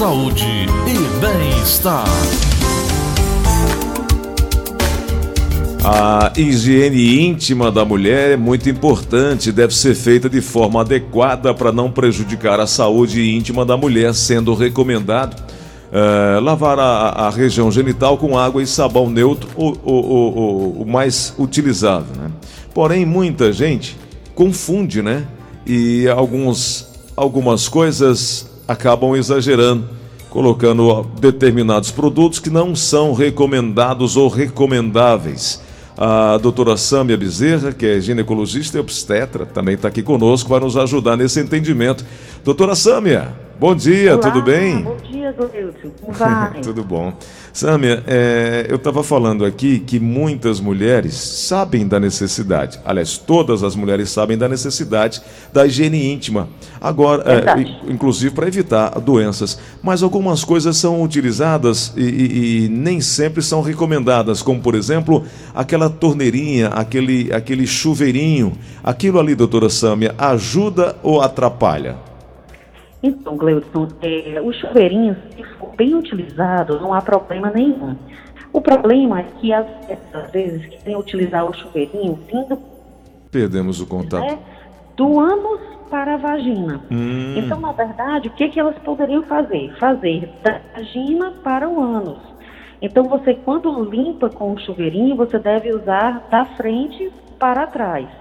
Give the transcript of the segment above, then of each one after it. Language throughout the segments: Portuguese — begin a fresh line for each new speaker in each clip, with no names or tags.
saúde e bem-estar.
A higiene íntima da mulher é muito importante, deve ser feita de forma adequada para não prejudicar a saúde íntima da mulher, sendo recomendado é, lavar a, a, região genital com água e sabão neutro, o, o, o, o mais utilizado. Né? Porém, muita gente confunde, né? E alguns, algumas coisas acabam exagerando, colocando determinados produtos que não são recomendados ou recomendáveis. A doutora Sâmia Bezerra, que é ginecologista e obstetra, também está aqui conosco, vai nos ajudar nesse entendimento. Doutora Sâmia, bom dia,
Olá,
tudo bem?
Bom dia, Gleudson. Como vai?
tudo bom. Sâmia, é, eu estava falando aqui que muitas mulheres sabem da necessidade, aliás, todas as mulheres sabem da necessidade da higiene íntima, agora, é, inclusive para evitar doenças, mas algumas coisas são utilizadas e, e, e nem sempre são recomendadas, como por exemplo, aquela torneirinha, aquele, aquele chuveirinho, aquilo ali, doutora Sâmia, ajuda ou atrapalha?
Então, Gleudson, é, os chuveirinhos, se for bem utilizado, não há problema nenhum. O problema é que, às, às vezes, que tem utilizar o chuveirinho vindo...
Perdemos o contato. Né,
do ânus para a vagina. Hum. Então, na verdade, o que, que elas poderiam fazer? Fazer da vagina para o ânus. Então, você, quando limpa com o chuveirinho, você deve usar da frente para trás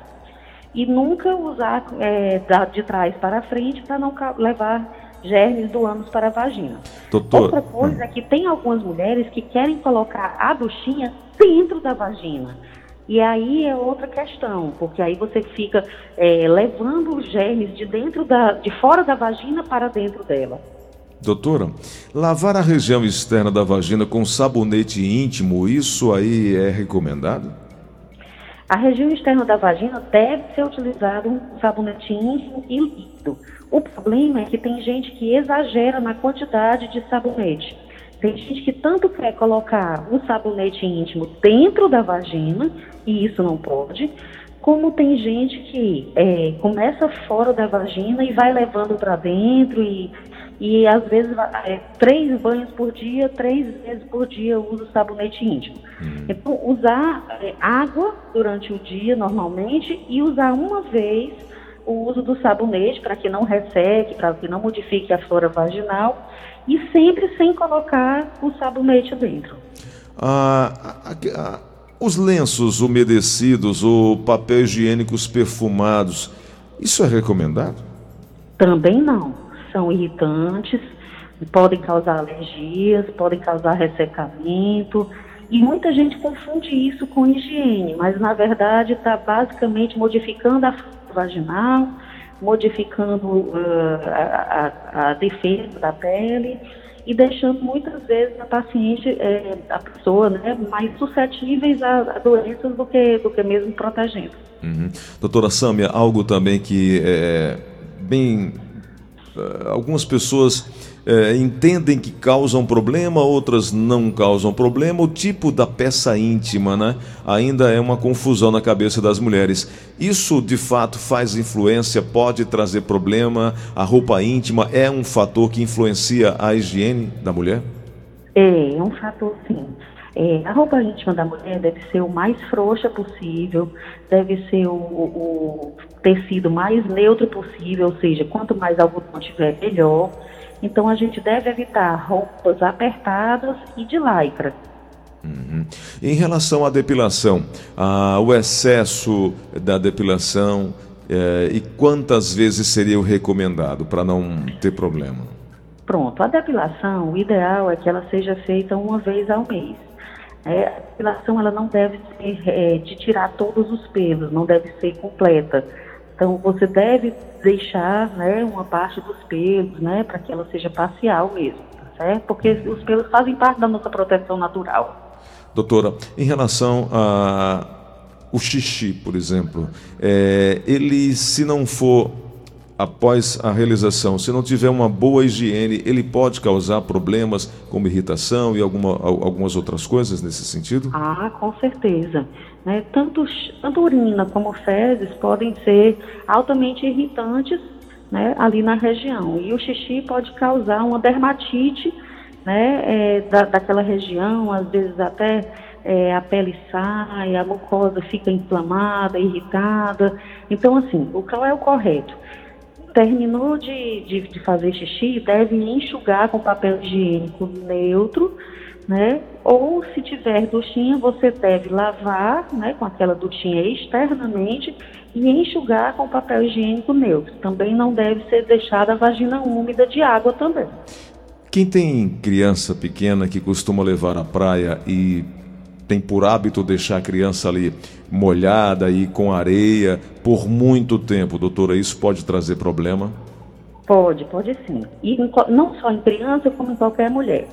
e nunca usar é, de trás para frente para não levar germes do ânus para a vagina. Doutor, Outra coisa é que tem algumas mulheres que querem colocar a duchinha dentro da vagina. E aí é outra questão, porque aí você fica é, levando os germes de dentro da, de fora da vagina para dentro dela.
Doutora, lavar a região externa da vagina com sabonete íntimo, isso aí é recomendado?
A região externa da vagina deve ser utilizado um sabonete íntimo e líquido. O problema é que tem gente que exagera na quantidade de sabonete. Tem gente que tanto quer colocar o sabonete íntimo dentro da vagina, e isso não pode, como tem gente que é, começa fora da vagina e vai levando para dentro e e às vezes é, três banhos por dia, três vezes por dia eu uso sabonete íntimo. Uhum. Então, usar é, água durante o dia normalmente e usar uma vez o uso do sabonete para que não resseque, para que não modifique a flora vaginal e sempre sem colocar o sabonete dentro.
Ah, ah, os lenços umedecidos ou papel higiênicos perfumados, isso é recomendado?
Também não são irritantes, podem causar alergias, podem causar ressecamento. E muita gente confunde isso com higiene, mas na verdade está basicamente modificando a vaginal, modificando uh, a, a, a, defesa da pele e deixando muitas vezes a paciente, eh, a pessoa, né, mais suscetíveis a, a, doenças do que, do que mesmo protegendo.
Uhum. Doutora Sâmia, algo também que é bem eh, algumas pessoas é, entendem que causam problema, outras não causam problema. O tipo da peça íntima, né? Ainda é uma confusão na cabeça das mulheres. Isso de fato faz influência, pode trazer problema. A roupa íntima é um fator que influencia a higiene da mulher?
É, é um fator sim. É, a roupa íntima da mulher deve ser o mais frouxa possível, deve ser o, o, tecido mais neutro possível, ou seja, quanto mais algodão tiver, melhor. Então a gente deve evitar roupas apertadas e de lycra.
Uhum. Em relação à depilação, ah, o excesso da depilação eh, e quantas vezes seria o recomendado para não ter problema?
Pronto, a depilação, o ideal é que ela seja feita uma vez ao mês. É, a depilação ela não deve ser é, de tirar todos os pelos, não deve ser completa. Então você deve deixar né, uma parte dos pelos, né, para que ela seja parcial mesmo, tá certo? Porque os pelos fazem parte da nossa proteção natural.
Doutora, em relação a o xixi, por exemplo, é, ele se não for após a realização, se não tiver uma boa higiene, ele pode causar problemas como irritação e alguma, algumas outras coisas nesse sentido?
Ah, com certeza. Né? Tanto, tanto urina como fezes podem ser altamente irritantes né, ali na região. E o xixi pode causar uma dermatite né, é, da, daquela região, às vezes até é, a pele sai, a mucosa fica inflamada, irritada. Então, assim, o qual é o correto? Terminou de, de, de fazer xixi, deve enxugar com papel higiênico neutro, né? Ou se tiver duchinha, você deve lavar, né, com aquela duchinha externamente e enxugar com papel higiênico neutro. Também não deve ser deixada a vagina úmida de água também.
Quem tem criança pequena que costuma levar à praia e tem por hábito deixar a criança ali molhada e com areia por muito tempo, doutora, isso pode trazer problema?
Pode, pode sim. E não só em criança, como em qualquer mulher.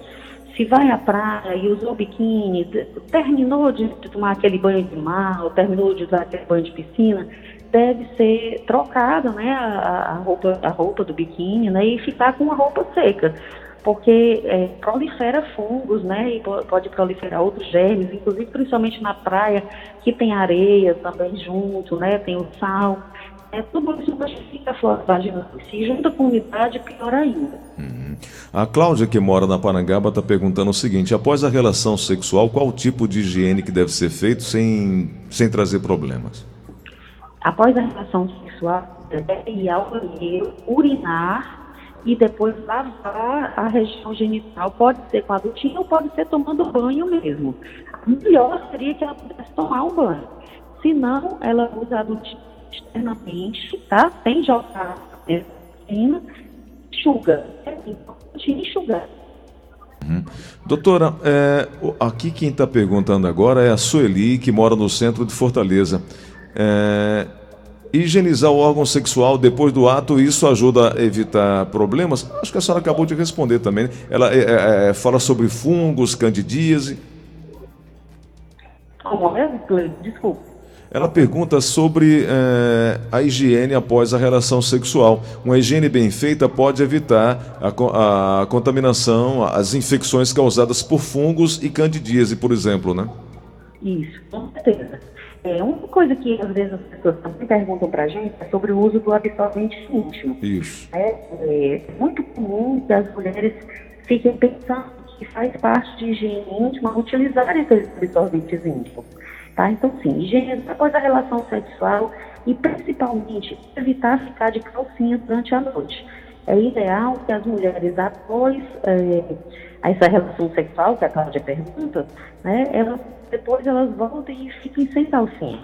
Se vai à praia e usou biquíni, terminou de tomar aquele banho de mar, ou terminou de usar aquele banho de piscina, deve ser trocada né, a, a, roupa, a roupa do biquíni né, e ficar com a roupa seca porque é, prolifera fungos, né, e pode proliferar outros germes, inclusive principalmente na praia, que tem areia também junto, né, tem o sal. É, tudo isso modifica a flora vaginal. Se junta com umidade, pior ainda.
Uhum. A Cláudia, que mora na Parangaba, está perguntando o seguinte: após a relação sexual, qual tipo de higiene que deve ser feito sem, sem trazer problemas?
Após a relação sexual, deve ir ao banheiro, urinar e depois lavar a região genital. Pode ser com a dutinha ou pode ser tomando banho mesmo. Melhor seria que ela pudesse tomar um banho. Se não, ela usa a dutinha externamente, tá? Sem jogar cima, enxuga. É importante enxugar.
Uhum. Doutora, é, aqui quem está perguntando agora é a Sueli, que mora no centro de Fortaleza. É, higienizar o órgão sexual depois do ato, isso ajuda a evitar problemas? Acho que a senhora acabou de responder também. Ela é, é, é fala sobre fungos, candidíase.
Como é? Desculpa.
Ela pergunta sobre é, a higiene após a relação sexual. Uma higiene bem feita pode evitar a, a contaminação, as infecções causadas por fungos e candidíase, por exemplo, né?
Isso, com certeza. É, uma coisa que às vezes as pessoas também perguntam para a gente é sobre o uso do absorvente íntimo.
Isso.
É, é muito comum que as mulheres fiquem pensando que faz parte de higiene íntima utilizar esses absorventes íntimos. Tá? Então, sim, higiene após a relação sexual e principalmente evitar ficar de calcinha durante a noite. É ideal que as mulheres, após é, essa relação sexual, que a Cláudia pergunta, né, elas depois elas voltem e fiquem sem calcinha.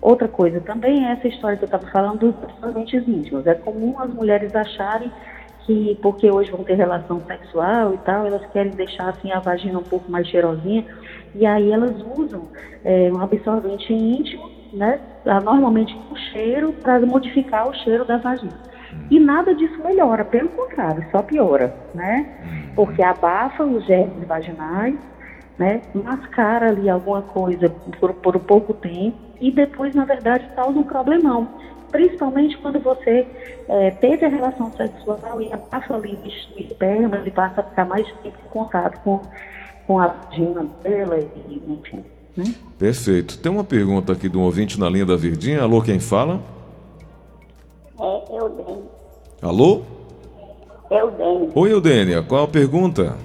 Outra coisa também é essa história que eu estava falando dos absorventes íntimos. É comum as mulheres acharem que porque hoje vão ter relação sexual e tal, elas querem deixar assim a vagina um pouco mais cheirosinha e aí elas usam é, um absorvente íntimo, né, normalmente com cheiro para modificar o cheiro da vagina. E nada disso melhora, pelo contrário, só piora, né? Porque abafa os germes vaginais, né, mascara ali alguma coisa por, por pouco tempo e depois, na verdade, causa um problemão. Principalmente quando você é, teve a relação sexual e passa ali o esperma e passa a ficar mais tempo em contato com, com a vagina dela e enfim. Né?
Perfeito. Tem uma pergunta aqui de um ouvinte na linha da Verdinha. Alô, quem fala?
É Eudênia.
Alô?
Eudênia.
Oi, Eudênia. Qual a pergunta?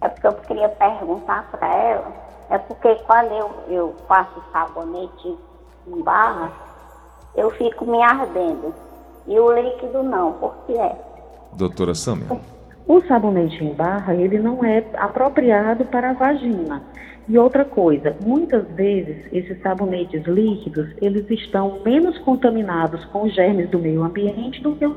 É porque eu queria perguntar para ela, é porque quando eu, eu faço sabonete em barra, eu fico me ardendo. E o líquido não, por que é?
Doutora Samia.
O sabonete em barra, ele não é apropriado para a vagina. E outra coisa, muitas vezes esses sabonetes líquidos, eles estão menos contaminados com os germes do meio ambiente do que o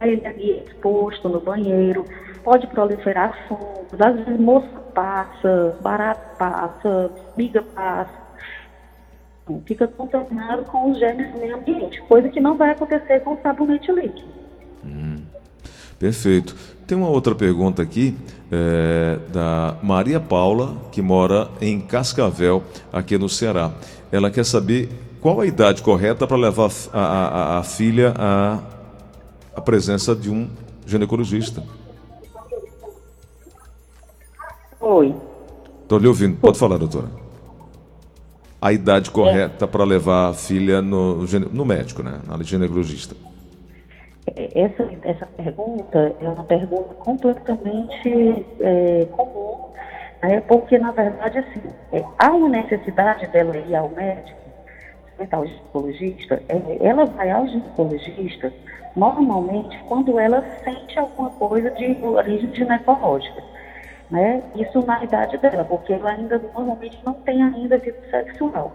ele ali exposto no banheiro, pode proliferar fungos, às vezes mosca passa, barato passa, miga passa. Fica contaminado com os germes do meio ambiente, coisa que não vai acontecer com o sabonete líquido.
Perfeito. Tem uma outra pergunta aqui é, da Maria Paula, que mora em Cascavel, aqui no Ceará. Ela quer saber qual a idade correta para levar a, a, a filha a presença de um ginecologista.
Oi.
Estou lhe ouvindo. Pode falar, doutora. a idade correta é. para levar a filha no, no médico, né? Na ginecologista?
Essa, essa pergunta é uma pergunta completamente é, comum, né? porque, na verdade, assim, é, há uma necessidade dela ir ao médico, ao ginecologista, é, ela vai ao ginecologista normalmente quando ela sente alguma coisa de origem ginecológica. Né? Isso na idade dela, porque ela ainda normalmente não tem ainda vida sexual.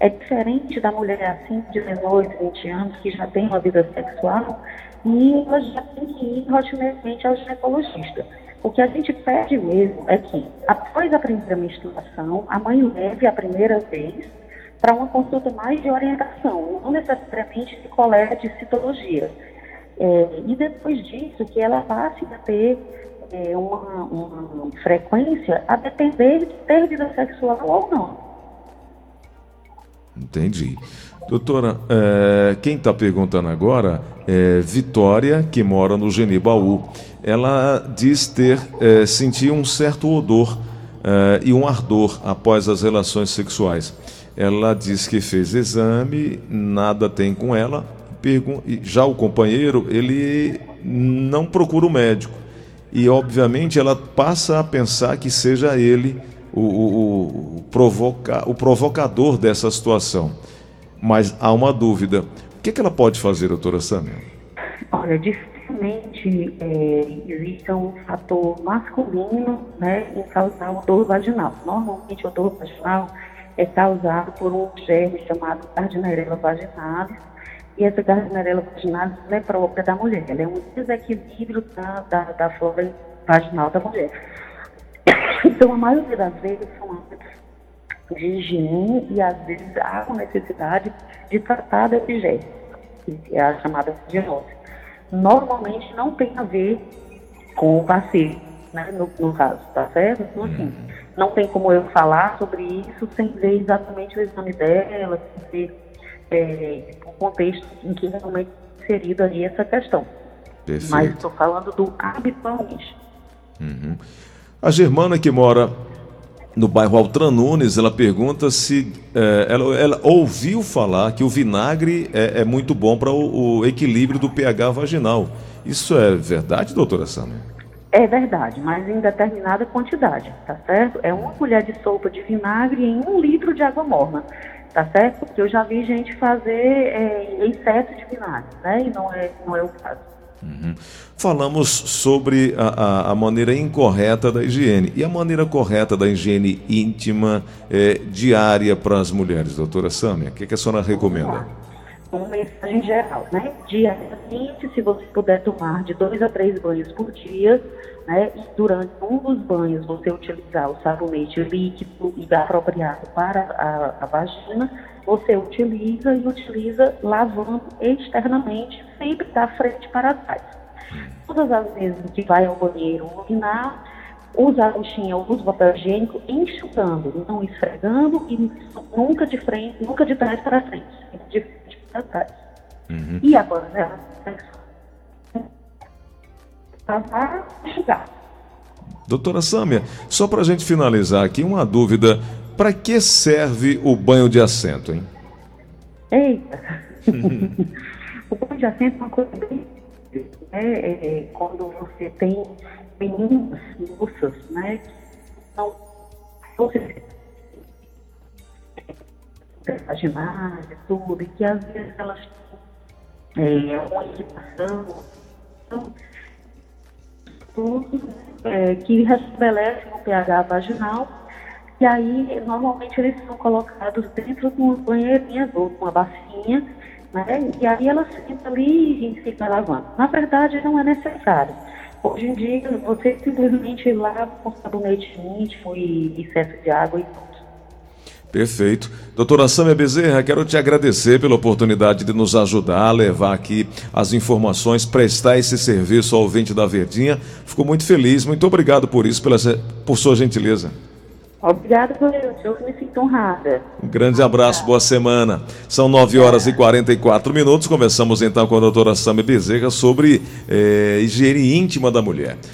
É diferente da mulher assim de 18, 20 anos que já tem uma vida sexual e ela já tem que ir rotineiramente ao ginecologista. O que a gente pede mesmo é que, após a primeira menstruação, a mãe leve a primeira vez para uma consulta mais de orientação, não necessariamente de coleta de citologia. É, e depois disso, que ela passe a ter é, uma, uma, frequência a depender de ter vida sexual ou não.
Entendi. Doutora, é, quem está perguntando agora é Vitória, que mora no Genibaú. Ela diz ter é, um certo odor é, e um ardor após as relações sexuais. Ela diz que fez exame, nada tem com ela. Já o companheiro, ele não procura o médico e, obviamente, ela passa a pensar que seja ele o, o, provoca, o provocador dessa situação. Mas há uma dúvida. O que, é que ela pode fazer, doutora Sâmia?
Olha, dificilmente é, existe um fator masculino né, em causar o dor vaginal. Normalmente, o dor vaginal é causado por um germe chamado Gardnerella vaginalis, e essa Gardnerella vaginalis é própria da mulher. Ela é um desequilíbrio da, da, da flora vaginal da mulher. Então, a maioria das vezes são hábitos de higiene e às vezes há uma necessidade de tratar desse germe, que é a chamada vaginose. Normalmente não tem a ver com o passeio, né, no, no caso, tá certo? Então, assim, uhum. não tem como eu falar sobre isso sem ver exatamente o exame dela, sem ver é, o contexto em que realmente é inserido ali essa questão. Perfeito. Mas estou falando do habitualmente.
Uhum. A Germana que mora no bairro Altran Nunes, ela pergunta se é, ela, ela, ouviu falar que o vinagre é, é muito bom para o, o, equilíbrio do pH vaginal. Isso é verdade, doutora Sama?
É verdade, mas em determinada quantidade, tá certo? É uma colher de sopa de vinagre em um litro de água morna tá certo? Porque eu já vi gente fazer é, excesso de vinagre, né? E não é, não é o caso.
Uhum. Falamos sobre a, a, a, maneira incorreta da higiene. E a maneira correta da higiene íntima é, diária para as mulheres, doutora Sâmia? O que, que a senhora recomenda?
Uma mensagem geral, né? Diariamente, se você puder tomar de dois a três banhos por dia, né? E durante um dos banhos você utilizar o sabonete líquido e apropriado para a, a vagina, você utiliza e utiliza lavando externamente, sempre da frente para trás. Todas as vezes que vai ao banheiro urinar, usa a buchinha ou usa o papel higiênico enxugando, não esfregando e nunca de frente, nunca de trás para frente, de frente para trás. Uhum. E agora, né?
para enxugar. Doutora Sâmia, só para a gente finalizar aqui, uma dúvida. Para que serve o banho de assento, hein?
Eita! o banho de assento é uma coisa bem. É, é, é, quando você tem meninas, moças, né? Não. Você. ginásio, tudo, e que às vezes elas têm é, uma irritação. Então, é, que restabelecem o pH vaginal. E aí, normalmente, eles são colocados dentro de uma banheirinha ou uma bacinha, né? E aí ela senta ali e fica lavando. Na verdade, não é necessário. Hoje em dia, você simplesmente lava com sabonete íntimo e excesso de água e tudo.
Perfeito. Doutora Sâmia Bezerra, quero te agradecer pela oportunidade de nos ajudar a levar aqui as informações, prestar esse serviço ao ouvinte da Verdinha. Fico muito feliz, muito obrigado por isso, pela, por sua gentileza.
Obrigada por eu me sinto honrada.
Um grande abraço, boa semana. São 9 horas e 44 minutos. Começamos então com a doutora Sâmia Bezerra sobre eh, higiene íntima da mulher.